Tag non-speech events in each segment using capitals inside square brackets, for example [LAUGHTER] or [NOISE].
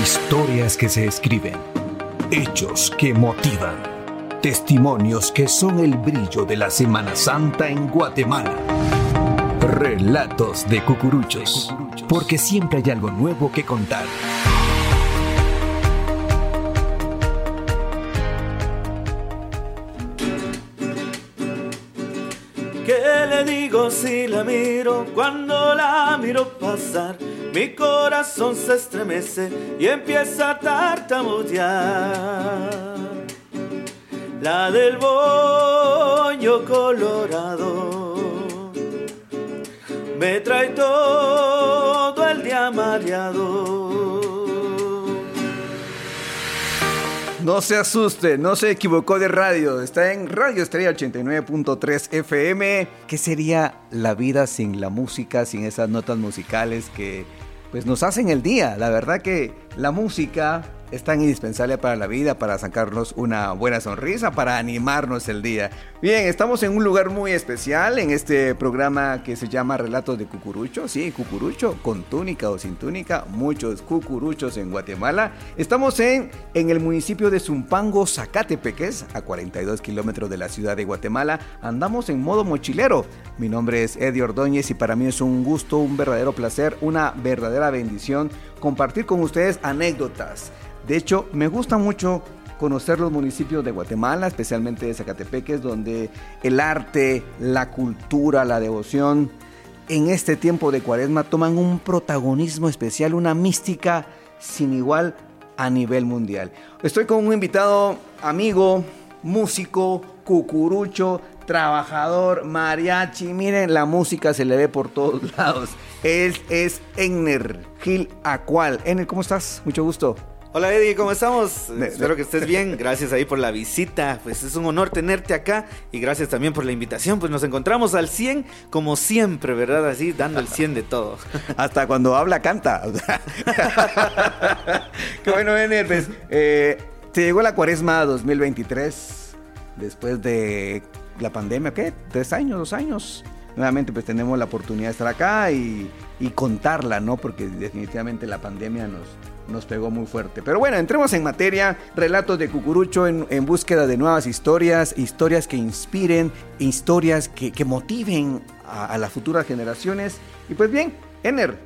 Historias que se escriben, hechos que motivan, testimonios que son el brillo de la Semana Santa en Guatemala. Relatos de cucuruchos, porque siempre hay algo nuevo que contar. ¿Qué le digo si la miro cuando la miro pasar? Mi corazón se estremece y empieza a tartamudear. La del bollo colorado me trae todo el día mareado. No se asuste, no se equivocó de radio. Está en Radio Estrella 89.3 FM. ¿Qué sería la vida sin la música, sin esas notas musicales que pues nos hacen el día? La verdad que la música es tan indispensable para la vida, para sacarnos una buena sonrisa, para animarnos el día. Bien, estamos en un lugar muy especial en este programa que se llama Relatos de Cucurucho. Sí, Cucurucho, con túnica o sin túnica, muchos cucuruchos en Guatemala. Estamos en, en el municipio de Zumpango, Zacatepeques, a 42 kilómetros de la ciudad de Guatemala. Andamos en modo mochilero. Mi nombre es Eddie Ordóñez y para mí es un gusto, un verdadero placer, una verdadera bendición compartir con ustedes anécdotas de hecho, me gusta mucho conocer los municipios de Guatemala, especialmente de Zacatepeques, donde el arte, la cultura, la devoción, en este tiempo de cuaresma toman un protagonismo especial, una mística sin igual a nivel mundial. Estoy con un invitado amigo, músico, cucurucho, trabajador, mariachi. Miren, la música se le ve por todos [LAUGHS] lados. Él es Enner Gil Acual. Enner, ¿cómo estás? Mucho gusto. Hola Eddie, ¿cómo estamos? Espero que estés bien. Gracias ahí por la visita. Pues es un honor tenerte acá y gracias también por la invitación. Pues nos encontramos al 100 como siempre, ¿verdad? Así dando el 100 de todo. [LAUGHS] Hasta cuando habla canta. [LAUGHS] Qué bueno, Ener. Pues, eh, te llegó la cuaresma 2023 después de la pandemia, ¿qué? ¿Tres años, dos años? Nuevamente pues tenemos la oportunidad de estar acá y, y contarla, ¿no? Porque definitivamente la pandemia nos, nos pegó muy fuerte. Pero bueno, entremos en materia. Relatos de Cucurucho en, búsqueda de nuevas historias, historias que inspiren, historias que, que motiven a, las futuras generaciones. Y pues bien, Ener,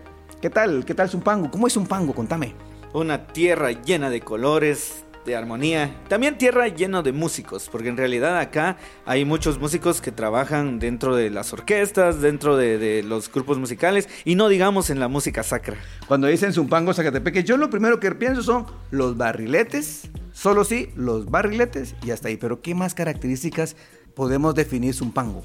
¿qué tal? ¿Qué tal Zumpango? ¿Cómo es Zumpango? Contame. Una tierra llena de colores, de armonía. También tierra lleno de músicos, porque en realidad acá hay muchos músicos que trabajan dentro de las orquestas, dentro de, los grupos musicales y no digamos en la música sacra. Cuando dicen Zumpango, Zacatepeque, yo lo primero que pienso son los barriletes, solo sí, los barriletes y hasta ahí. Pero ¿qué más características podemos definir Zumpango?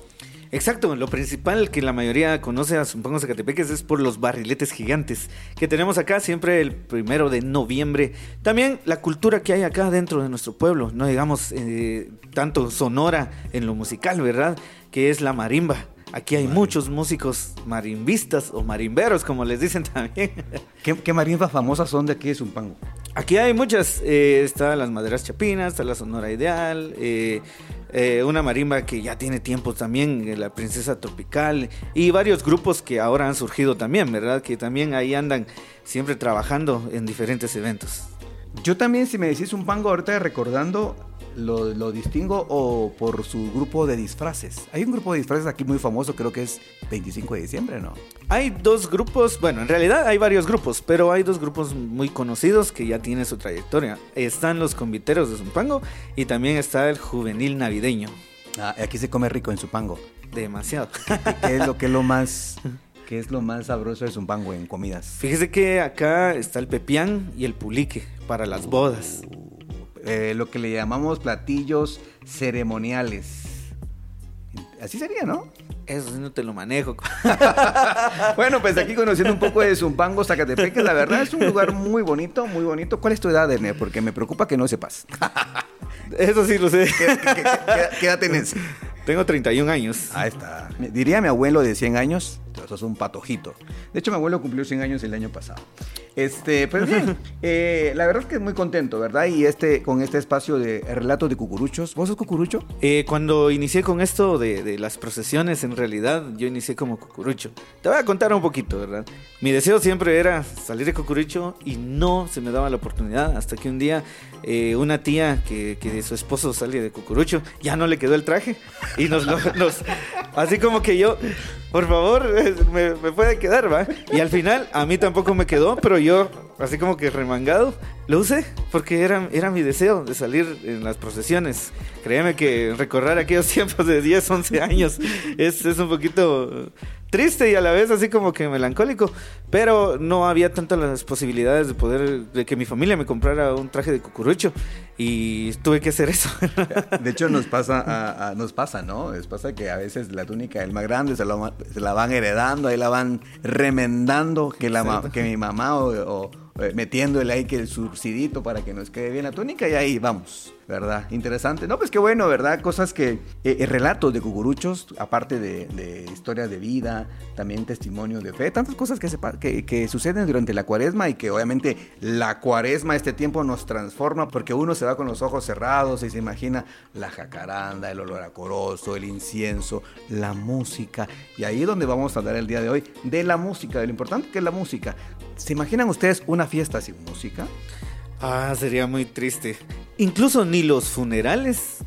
Exacto, lo principal que la mayoría conoce a Zumpango Zacatepeques es por los barriletes gigantes que tenemos acá siempre el primero de noviembre. También la cultura que hay acá dentro de nuestro pueblo, no digamos eh, tanto sonora en lo musical, ¿verdad? Que es la marimba. Aquí hay muchos músicos marimbistas o marimberos, como les dicen [LAUGHS] también. ¿Qué, qué marimbas famosas son de aquí de Zumpango? Aquí hay muchas. Eh, está las maderas chapinas, está la sonora ideal. Eh, eh, una marimba que ya tiene tiempo también, eh, la Princesa Tropical, y varios grupos que ahora han surgido también, ¿verdad? Que también ahí andan siempre trabajando en diferentes eventos. Yo también, si me decís un pango ahorita recordando, lo, lo, distingo o por su grupo de disfraces. Hay un grupo de disfraces aquí muy famoso, creo que es 25 de diciembre, ¿no? Hay dos grupos, bueno, en realidad hay varios grupos, pero hay dos grupos muy conocidos que ya tienen su trayectoria. Están los conviteros de Zumpango y también está el juvenil navideño. Ah, aquí se come rico en Zumpango. Demasiado. [LAUGHS] ¿Qué es lo que es lo más [LAUGHS] ¿Qué es lo más sabroso de Zumpango en comidas? Fíjese que acá está el pepián y el pulique para las bodas. Eh, lo que le llamamos platillos ceremoniales. Así sería, ¿no? Eso no te lo manejo. [LAUGHS] bueno, pues aquí conociendo un poco de Zumpango, Zacatepeque, la verdad es un lugar muy bonito, muy bonito. ¿Cuál es tu edad, Erne? Porque me preocupa que no sepas. [LAUGHS] Eso sí lo sé. ¿Qué, qué, qué, qué edad tenés? Tengo 31 años. Ahí está. Diría mi abuelo de 100 años, sos un patojito. De hecho, mi abuelo cumplió 100 años el año pasado. Este, pero bien, eh, la verdad es que muy contento, ¿verdad? Y este, con este espacio de relatos de cucuruchos. ¿Vos sos cucurucho? Eh, cuando inicié con esto de, de las procesiones, en realidad yo inicié como cucurucho. Te voy a contar un poquito, ¿verdad? Mi deseo siempre era salir de cucurucho y no se me daba la oportunidad hasta que un día eh, una tía que, que de su esposo sale de cucurucho ya no le quedó el traje y nos lo... [LAUGHS] Nos, así como que yo, por favor, me, puede quedar, ¿va? Y al final a mí tampoco me quedó, pero yo, así como que remangado, lo usé porque era, era mi deseo de salir en las procesiones. Créeme que recorrer aquellos [LAUGHS] tiempos de 10, 11 años es, es un poquito triste y a la vez así como que melancólico, pero no había tantas las posibilidades de poder, de que mi familia me comprara un traje de cucurucho y tuve que hacer eso. De hecho nos [LAUGHS] pasa, a- a- nos pasa, ¿no? Les pasa que a veces la túnica del más grande se la, va- se la van heredando, ahí la van remendando, que, la, que mi mamá o, o, eh, metiéndole ahí que el subsidito para que nos quede bien la túnica y ahí vamos, ¿verdad? Interesante. No, pues qué bueno, ¿verdad? Cosas que, eh, eh, relatos de cucuruchos, aparte de, historias de vida, también testimonios de fe, tantas cosas que, se, suceden durante la cuaresma y que obviamente la cuaresma, este tiempo nos transforma porque uno se va con los ojos cerrados y se imagina la jacaranda, el olor a corozo, el incienso, la música. Y ahí es donde vamos a hablar el día de hoy de la música, de lo importante que es la música. ¿Se imaginan ustedes una fiesta sin música? Ah, sería muy triste. Incluso ni los funerales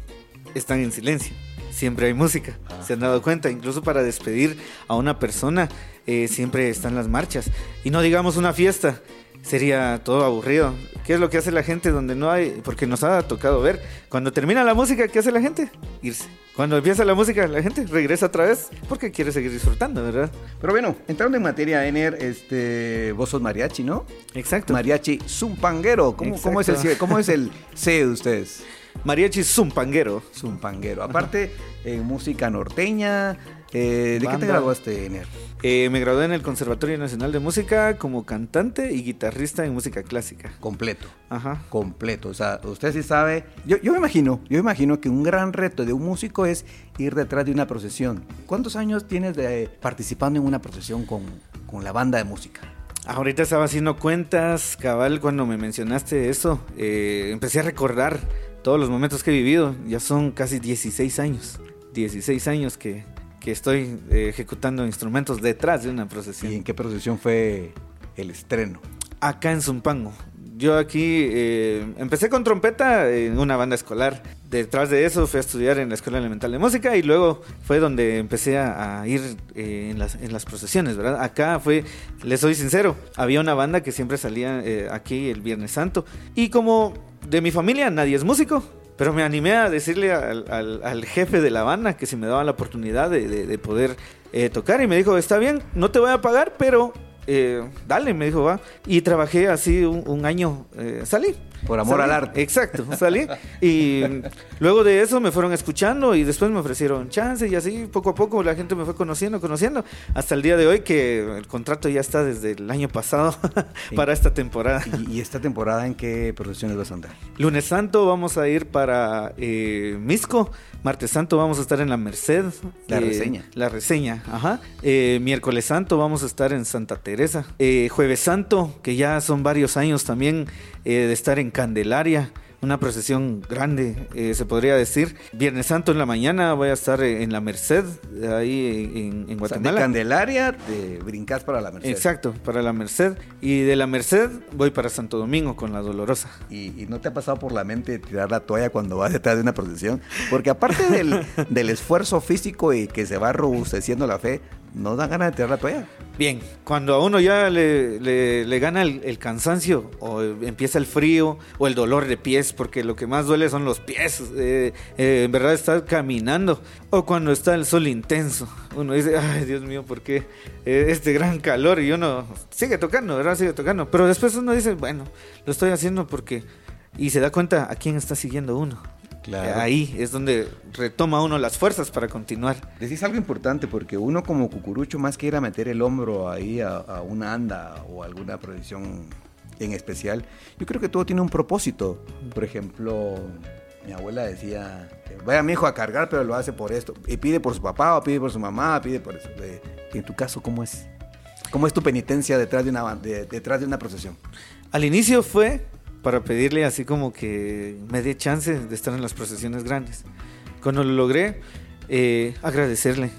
están en silencio. Siempre hay música. ¿Se han dado cuenta? Incluso para despedir a una persona eh, siempre están las marchas. Y no digamos una fiesta. Sería todo aburrido. ¿Qué es lo que hace la gente donde no hay? Porque nos ha tocado ver. Cuando termina la música, ¿qué hace la gente? Irse. Cuando empieza la música, la gente regresa otra vez porque quiere seguir disfrutando, ¿verdad? Pero bueno, entrando en materia, Ener, este, vos sos mariachi, ¿no? Exacto. Mariachi Zumpanguero. ¿Cómo, cómo es el, ¿Cómo es el [LAUGHS] C de ustedes? Mariachi Zumpanguero. Zumpanguero. Aparte, en música norteña. Eh, ¿De qué te graduaste, Ener? Eh, me gradué en el Conservatorio Nacional de Música como cantante y guitarrista en música clásica. Completo. Ajá. completo. O sea, usted sí sabe. Yo, yo me imagino, yo me imagino que un gran reto de un músico es ir detrás de una procesión. ¿Cuántos años tienes de participando en una procesión con, con la banda de música? Ahorita estaba haciendo cuentas, cabal, cuando me mencionaste eso, eh, empecé a recordar todos los momentos que he vivido. Ya son casi 16 años. 16 años que, que estoy eh, ejecutando instrumentos detrás de una procesión. ¿Y en qué procesión fue el estreno? Acá en Zumpango. Yo aquí eh, empecé con trompeta en una banda escolar. Detrás de eso fui a estudiar en la Escuela Elemental de Música y luego fue donde empecé a, a ir eh, en, las, en las procesiones, ¿verdad? Acá fue, les soy sincero, había una banda que siempre salía eh, aquí el Viernes Santo. Y como de mi familia nadie es músico, pero me animé a decirle al, al- al jefe de la banda que si me daba la oportunidad de, de- de poder eh, tocar y me dijo, está bien, no te voy a pagar, pero eh, dale, me dijo, va. Y trabajé así un, un año, eh, salí. Por amor Salí, al arte. Exacto, [LAUGHS] salí. Y luego de eso me fueron escuchando y después me ofrecieron chance y así poco a poco la gente me fue conociendo, conociendo. Hasta el día de hoy que el contrato ya está desde el año pasado [LAUGHS] para esta temporada. ¿Y, y esta temporada en qué procesiones vas a andar? Lunes Santo vamos a ir para eh, Misco. Martes Santo vamos a estar en la Merced. La reseña. La reseña, ajá. Miércoles Santo vamos a estar en Santa Teresa. Eh, Jueves Santo, que ya son varios años también eh, de estar en Candelaria. Una procesión grande, eh, se podría decir. Viernes Santo en la mañana voy a estar eh, en la Merced, ahí en, en O sea, de Guatemala. Candelaria te brincas para la Merced. Exacto, para la Merced. Y de la Merced voy para Santo Domingo con la Dolorosa. ¿Y, y no te ha pasado por la mente tirar la toalla cuando vas detrás de una procesión? Porque aparte del, [LAUGHS] del esfuerzo físico y que se va robusteciendo la fe, ¿no dan ganas de tirar la toalla? Bien, cuando a uno ya le, le- le gana el, el cansancio o empieza el frío o el dolor de pies, porque lo que más duele son los pies, eh, eh, en verdad estar caminando, o cuando está el sol intenso, uno dice, ay Dios mío, ¿por qué eh, este gran calor? Y uno sigue tocando, ¿verdad? Sigue tocando, pero después uno dice, bueno, lo estoy haciendo porque... Y se da cuenta a quién está siguiendo uno. Claro. Ahí es donde retoma uno las fuerzas para continuar. Decís algo importante porque uno como cucurucho más que ir a meter el hombro ahí a, a una anda o alguna procesión en especial, yo creo que todo tiene un propósito. Por ejemplo, mi abuela decía, vaya mi hijo a cargar, pero lo hace por esto. Y pide por su papá, o pide por su mamá, pide por eso. De- En tu caso, ¿cómo es? ¿Cómo es tu penitencia detrás de una, detrás de una procesión? Al inicio fue para pedirle así como que me dé chance de estar en las procesiones grandes. Cuando lo logré, eh, agradecerle.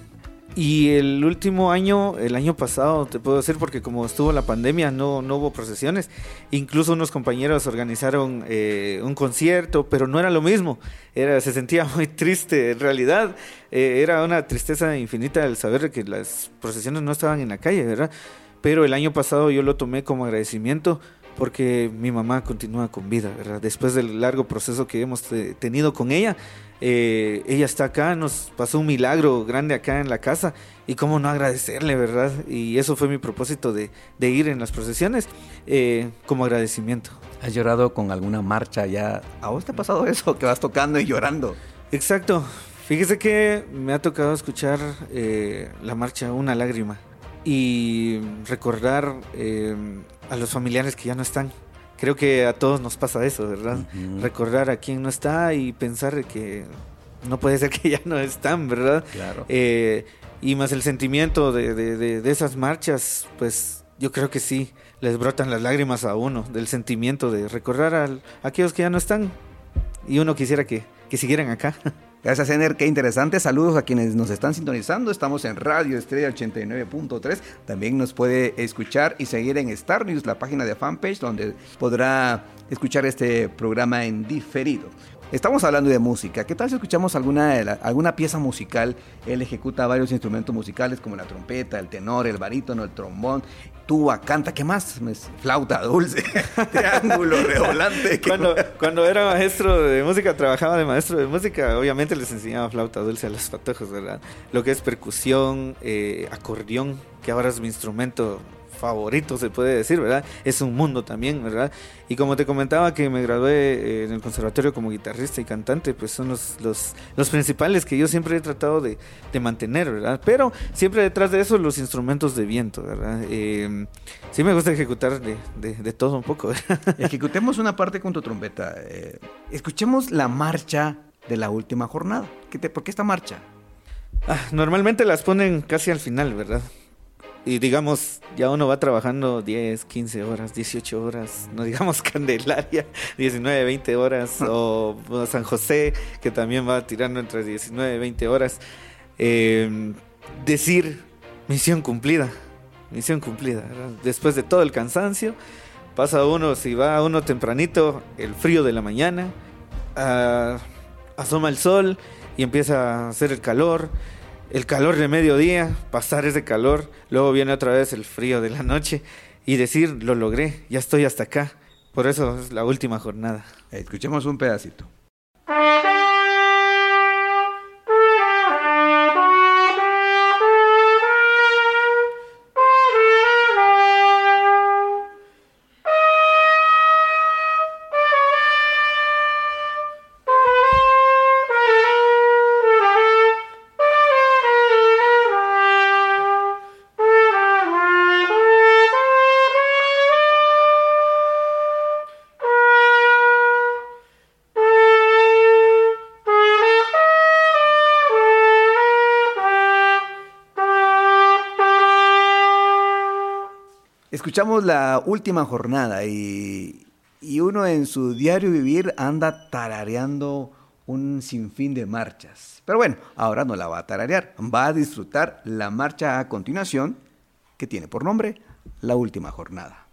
Y el último año, el año pasado, te puedo decir, porque como estuvo la pandemia, no, no hubo procesiones. Incluso unos compañeros organizaron eh, un concierto, pero no era lo mismo. Era, se sentía [LAUGHS] muy triste. En realidad, eh, era una tristeza infinita el saber que las procesiones no estaban en la calle, ¿verdad? Pero el año pasado yo lo tomé como agradecimiento porque mi mamá continúa con vida, ¿verdad? Después del largo proceso que hemos tenido con ella, eh, ella está acá, nos pasó un milagro grande acá en la casa y cómo no agradecerle, ¿verdad? Y eso fue mi propósito de, ir en las procesiones eh, como agradecimiento. ¿Has llorado con alguna marcha ya? ¿A vos te ha pasado eso, que vas tocando y llorando? Exacto. Fíjese que me ha tocado escuchar eh, la marcha Una lágrima y recordar a los familiares que ya no están. Creo que a todos nos pasa eso, ¿verdad? Recordar a quien no está y pensar que no puede ser [LAUGHS] que ya no están, ¿verdad? Claro. Eh, y más el sentimiento de, de, esas marchas, pues yo creo que sí, les brotan las lágrimas a uno, del sentimiento de recordar a, aquellos que ya no están. Y uno quisiera que, que siguieran acá. [LAUGHS] Gracias, Ener. Qué interesante. Saludos a quienes nos están sintonizando. Estamos en Radio Estrella 89.3. También nos puede escuchar y seguir en Star News, la página de fanpage, donde podrá escuchar este programa en diferido. Estamos hablando de música. ¿Qué tal si escuchamos alguna, alguna pieza musical? Él ejecuta varios instrumentos musicales como la trompeta, el tenor, el barítono, el trombón tuba, canta, ¿qué más? Flauta dulce, [LAUGHS] triángulo, [LAUGHS] redoblante. Cuando, cuando era maestro de música, trabajaba de maestro de música, obviamente les enseñaba flauta dulce a los patojos, ¿verdad? Lo que es percusión, eh, acordeón, que ahora es mi instrumento favorito, se puede decir, ¿verdad? Es un mundo también, ¿verdad? Y como te comentaba que me gradué eh, en el conservatorio como guitarrista y cantante, pues son los, los, principales que yo siempre he tratado de, mantener, ¿verdad? Pero siempre detrás de eso los instrumentos de viento, ¿verdad? Eh, sí me gusta ejecutar de, todo un poco. [LAUGHS] Ejecutemos una parte con tu trompeta. Eh, escuchemos la marcha de la última jornada. ¿Qué te, ¿Por qué esta marcha? Ah, normalmente las ponen casi al final, ¿verdad? Y digamos, ya uno va trabajando 10, 15 horas, 18 horas, no digamos [LAUGHS] Candelaria, 19, 20 horas, [LAUGHS] o, San José, que también va tirando entre 19 y 20 horas. Em, decir, misión cumplida, misión cumplida. Después de todo el cansancio, pasa uno, si va uno tempranito, el frío de la mañana, ah, asoma el sol y empieza a hacer el calor el calor de mediodía, pasar ese calor, luego viene otra vez el frío de la noche y decir, lo logré, ya estoy hasta acá. Por eso es la última jornada. Escuchemos un pedacito. Escuchamos la última jornada y, uno en su diario vivir anda tarareando un sinfín de marchas. Pero bueno, ahora no la va a tararear, va a disfrutar la marcha a continuación que tiene por nombre La Última Jornada.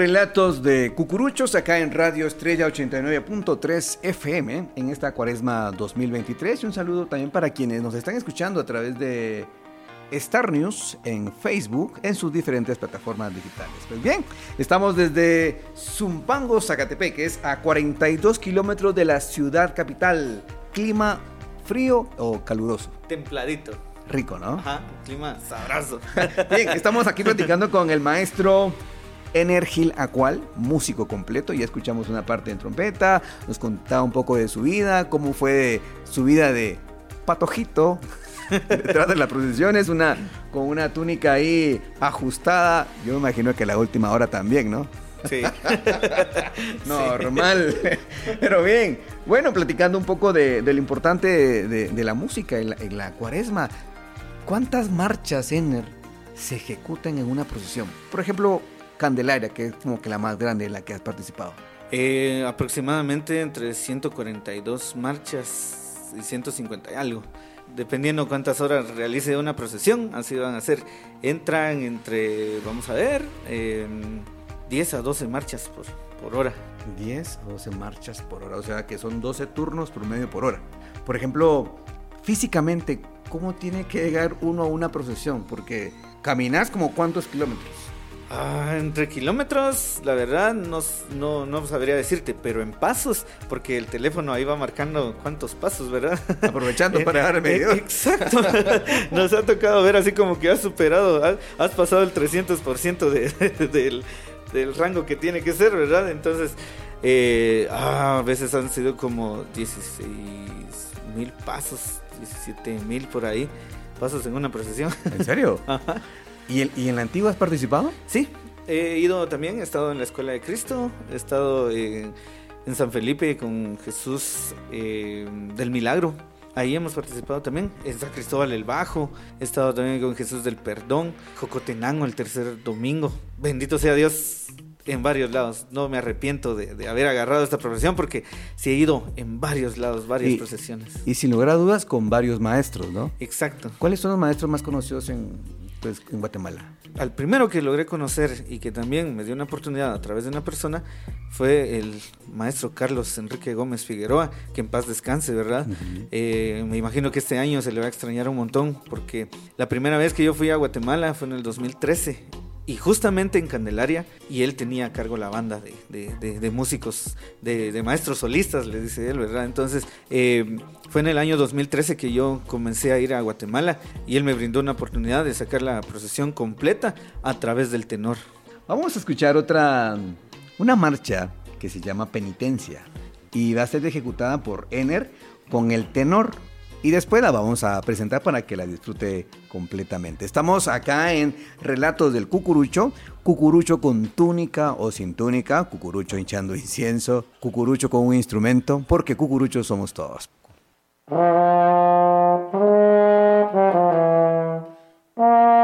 Relatos de Cucuruchos acá en Radio Estrella 89.3 FM en esta cuaresma 2023 y un saludo también para quienes nos están escuchando a través de Star News en Facebook en sus diferentes plataformas digitales. Pues bien, estamos desde Zumpango, Zacatepec, que es a 42 kilómetros de la ciudad capital. Clima frío o caluroso. Templadito. Rico, ¿no? Ajá, clima sabroso. [LAUGHS] Bien, estamos aquí platicando con el maestro Energil Acual, músico completo. Ya escuchamos una parte en trompeta, nos contaba un poco de su vida, cómo fue su vida de patojito [LAUGHS] detrás de la procesión. Es una con una túnica ahí ajustada. Yo me imagino que la última hora también, [LAUGHS] ¿no? Sí. Normal. Pero bien, bueno, platicando un poco de, lo importante de, la música en la, en la cuaresma. ¿Cuántas marchas, Ener, se ejecutan en una procesión? Por ejemplo, Candelaria, que es como que la más grande en la que has participado? Eh, aproximadamente entre 142 marchas y 150 y algo. Dependiendo cuántas horas realice una procesión, así van a ser. Entran entre, vamos a ver, 10 a 12 marchas por, por hora. 10 a 12 marchas por hora, o sea que son 12 turnos por medio por hora. Por ejemplo, físicamente, ¿cómo tiene que llegar uno a una procesión? Porque caminas como cuántos kilómetros. Ah, entre kilómetros, la verdad, no, no, no, sabría decirte, pero en pasos, porque el teléfono ahí va marcando cuántos pasos, ¿verdad? [LAUGHS] Aprovechando para dar medio. Exacto. [LAUGHS] Nos ha tocado ver así como que has superado, has, pasado el 300% [LAUGHS] de, del, del rango que tiene que ser, ¿verdad? Entonces, eh, ah, a veces han sido como 16 mil pasos, 17 mil por ahí, pasos en una procesión. ¿En serio? Ajá. ¿Y, en la antigua has participado? Sí, he ido también, he estado en la Escuela de Cristo, he estado en, San Felipe con Jesús eh, del Milagro. Ahí hemos participado también. En San Cristóbal el Bajo. He estado también con Jesús del Perdón. Jocotenango el tercer domingo. Bendito sea Dios en varios lados. No me arrepiento de, haber agarrado esta profesión porque sí he ido en varios lados, varias procesiones. Y sin lugar a dudas con varios maestros, ¿no? Exacto. ¿Cuáles son los maestros más conocidos en, pues, en Guatemala? Al primero que logré conocer y que también me dio una oportunidad a través de una persona fue el maestro Carlos Enrique Gómez Figueroa, que en paz descanse, ¿verdad? Eh, me imagino que este año se le va a extrañar un montón porque la primera vez que yo fui a Guatemala fue en el 2013 y justamente en Candelaria, y él tenía a cargo la banda de, músicos, de, maestros solistas, le dice él, ¿verdad? Entonces, eh, fue en el año 2013 que yo comencé a ir a Guatemala y él me brindó una oportunidad de sacar la procesión completa a través del tenor. Vamos a escuchar otra, una marcha que se llama Penitencia y va a ser ejecutada por Ener con el tenor y después la vamos a presentar para que la disfrute completamente. Estamos acá en Relatos del Cucurucho, Cucurucho con túnica o sin túnica, Cucurucho hinchando incienso, Cucurucho con un instrumento, porque Cucurucho somos todos. [LAUGHS]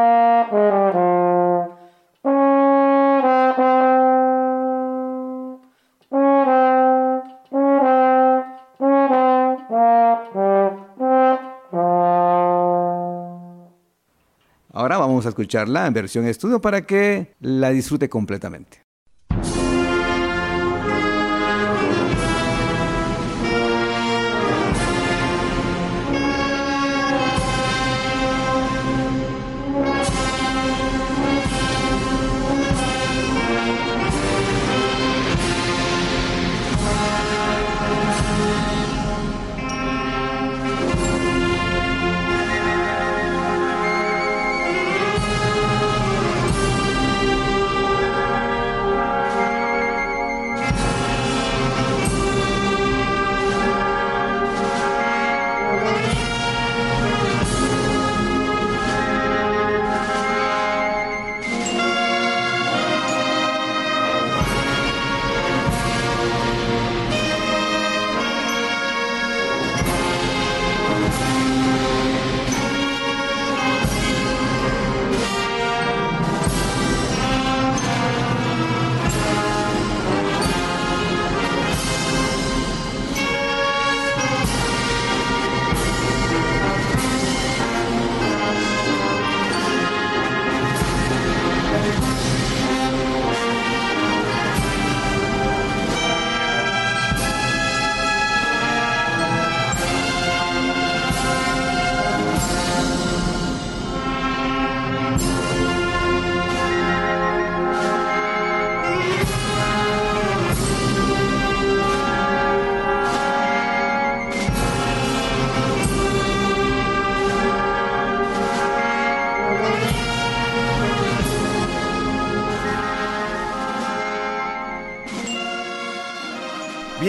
vamos a escucharla en versión estudio para que la disfrute completamente.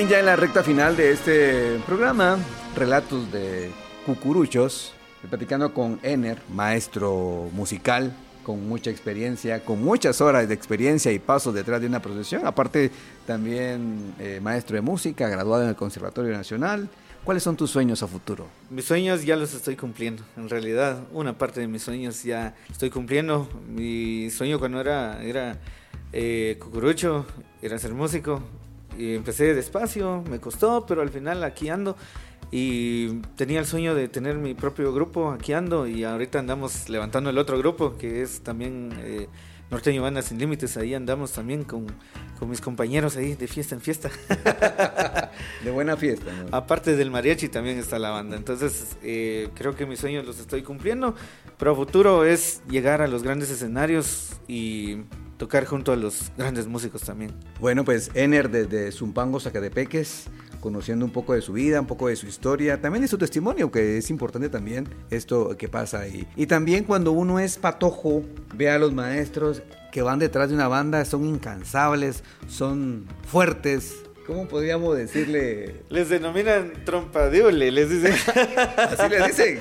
Ya en la recta final de este programa, relatos de cucuruchos, platicando con Ener, maestro musical con mucha experiencia, con muchas horas de experiencia y pasos detrás de una procesión. Aparte, también eh, maestro de música, graduado en el Conservatorio Nacional. ¿Cuáles son tus sueños a futuro? Mis sueños ya los estoy cumpliendo. En realidad, una parte de mis sueños ya estoy cumpliendo. Mi sueño cuando era, era eh, cucurucho era ser músico. Y empecé despacio, me costó, pero al final aquí ando. Y tenía el sueño de tener mi propio grupo, aquí ando. Y ahorita andamos levantando el otro grupo, que es también eh, Norteño Banda Sin Límites. Ahí andamos también con, con, mis compañeros ahí de fiesta en fiesta. [LAUGHS] de buena fiesta. Aparte del mariachi también está la banda. Entonces eh, creo que mis sueños los estoy cumpliendo. Pero a futuro es llegar a los grandes escenarios y tocar junto a los [LAUGHS] grandes músicos también. Bueno, pues Ener desde Zumpango, Zacatepeques, conociendo un poco de su vida, un poco de su historia, también de su testimonio, que es importante también esto que pasa ahí. Y también cuando uno es patojo, ve a los maestros que van detrás de una banda, son incansables, son fuertes, ¿Cómo podríamos decirle? Les denominan trompadiole, les dicen. ¿Así les dicen?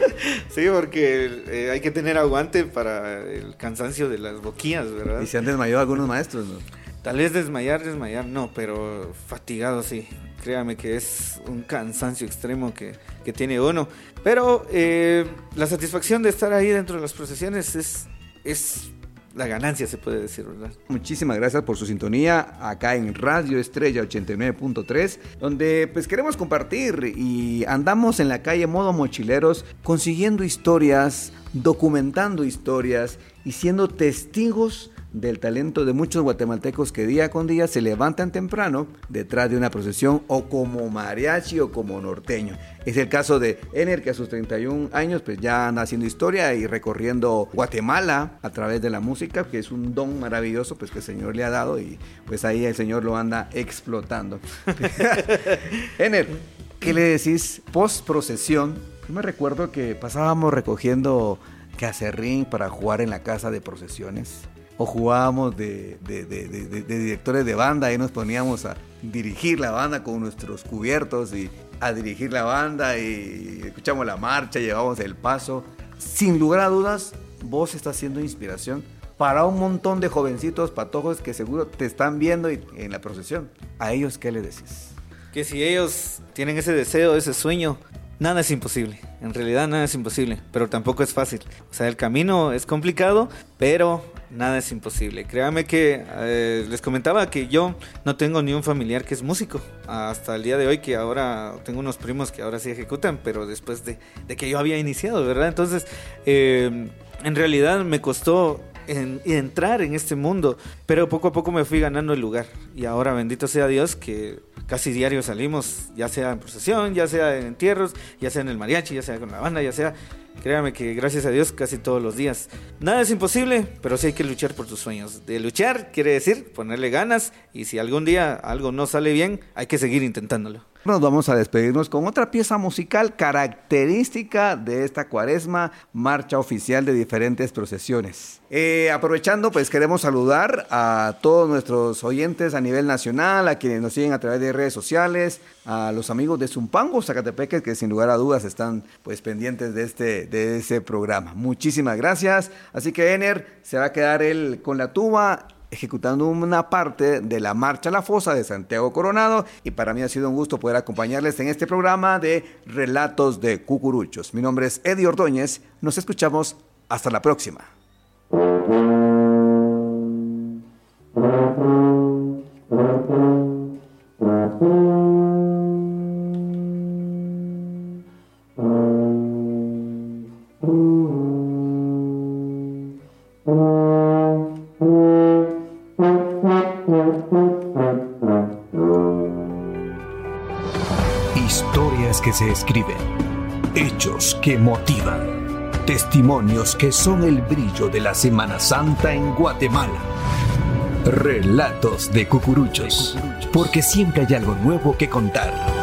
Sí, porque eh, hay que tener aguante para el cansancio de las boquillas, ¿verdad? Y se han desmayado algunos maestros, ¿no? Tal vez desmayar, desmayar, no, pero fatigado sí. Créame que es un cansancio extremo que, que tiene uno. Pero eh, la satisfacción de estar ahí dentro de las procesiones es, es la ganancia, se puede decir, ¿verdad? Muchísimas gracias por su sintonía acá en Radio Estrella 89.3, donde pues queremos compartir y andamos en la calle modo mochileros consiguiendo historias, documentando historias y siendo testigos del talento de muchos guatemaltecos que día con día se levantan temprano detrás de una procesión o como mariachi o como norteño. Es el caso de Ener que a sus 31 años pues ya anda haciendo historia y recorriendo Guatemala a través de la música, que es un don maravilloso pues que el Señor le ha dado y pues ahí el Señor lo anda explotando. [LAUGHS] [LAUGHS] Ener, ¿qué le decís post procesión? Yo me recuerdo que pasábamos recogiendo cacerrín para jugar en la casa de procesiones o jugábamos de, directores de banda y nos poníamos a dirigir la banda con nuestros cubiertos y a dirigir la banda y escuchamos la marcha, llevamos el paso. Sin lugar a dudas, vos estás siendo inspiración para un montón de jovencitos patojos que seguro te están viendo en la procesión. ¿A ellos qué le decís? Que si ellos tienen ese deseo, ese sueño, nada es imposible. En realidad nada es imposible, pero tampoco es fácil. O sea, el camino es complicado, pero nada es imposible. Créame que eh, les comentaba que yo no tengo ni un familiar que es músico. Hasta el día de hoy que ahora tengo unos primos que ahora sí ejecutan, pero después de, que yo había iniciado, ¿verdad? Entonces, eh, en realidad me costó entrar en este mundo, pero poco a poco me fui ganando el lugar. Y ahora bendito sea Dios que casi diario salimos, ya sea en procesión, ya sea en entierros, ya sea en el mariachi, ya sea con la banda, ya sea Créame que gracias a Dios casi todos los días. Nada es imposible, pero sí hay que luchar por tus sueños. De luchar quiere decir ponerle ganas y si algún día algo no sale bien, hay que seguir intentándolo. Nos vamos a despedirnos con otra pieza musical característica de esta cuaresma, marcha oficial de diferentes procesiones. Eh, aprovechando, pues queremos saludar a todos nuestros oyentes a nivel nacional, a quienes nos siguen a través de redes sociales, a los amigos de Zumpango, Zacatepeque, que sin lugar a dudas están pues pendientes de este de ese programa. Muchísimas gracias. Así que Ener se va a quedar él con la tuba ejecutando una parte de la Marcha a la Fosa de Santiago Coronado y para mí ha sido un gusto poder acompañarles en este programa de Relatos de Cucuruchos. Mi nombre es Eddie Ordóñez, nos escuchamos hasta la próxima. Testimonios que son el brillo de la Semana Santa en Guatemala. Relatos de cucuruchos, porque siempre hay algo nuevo que contar.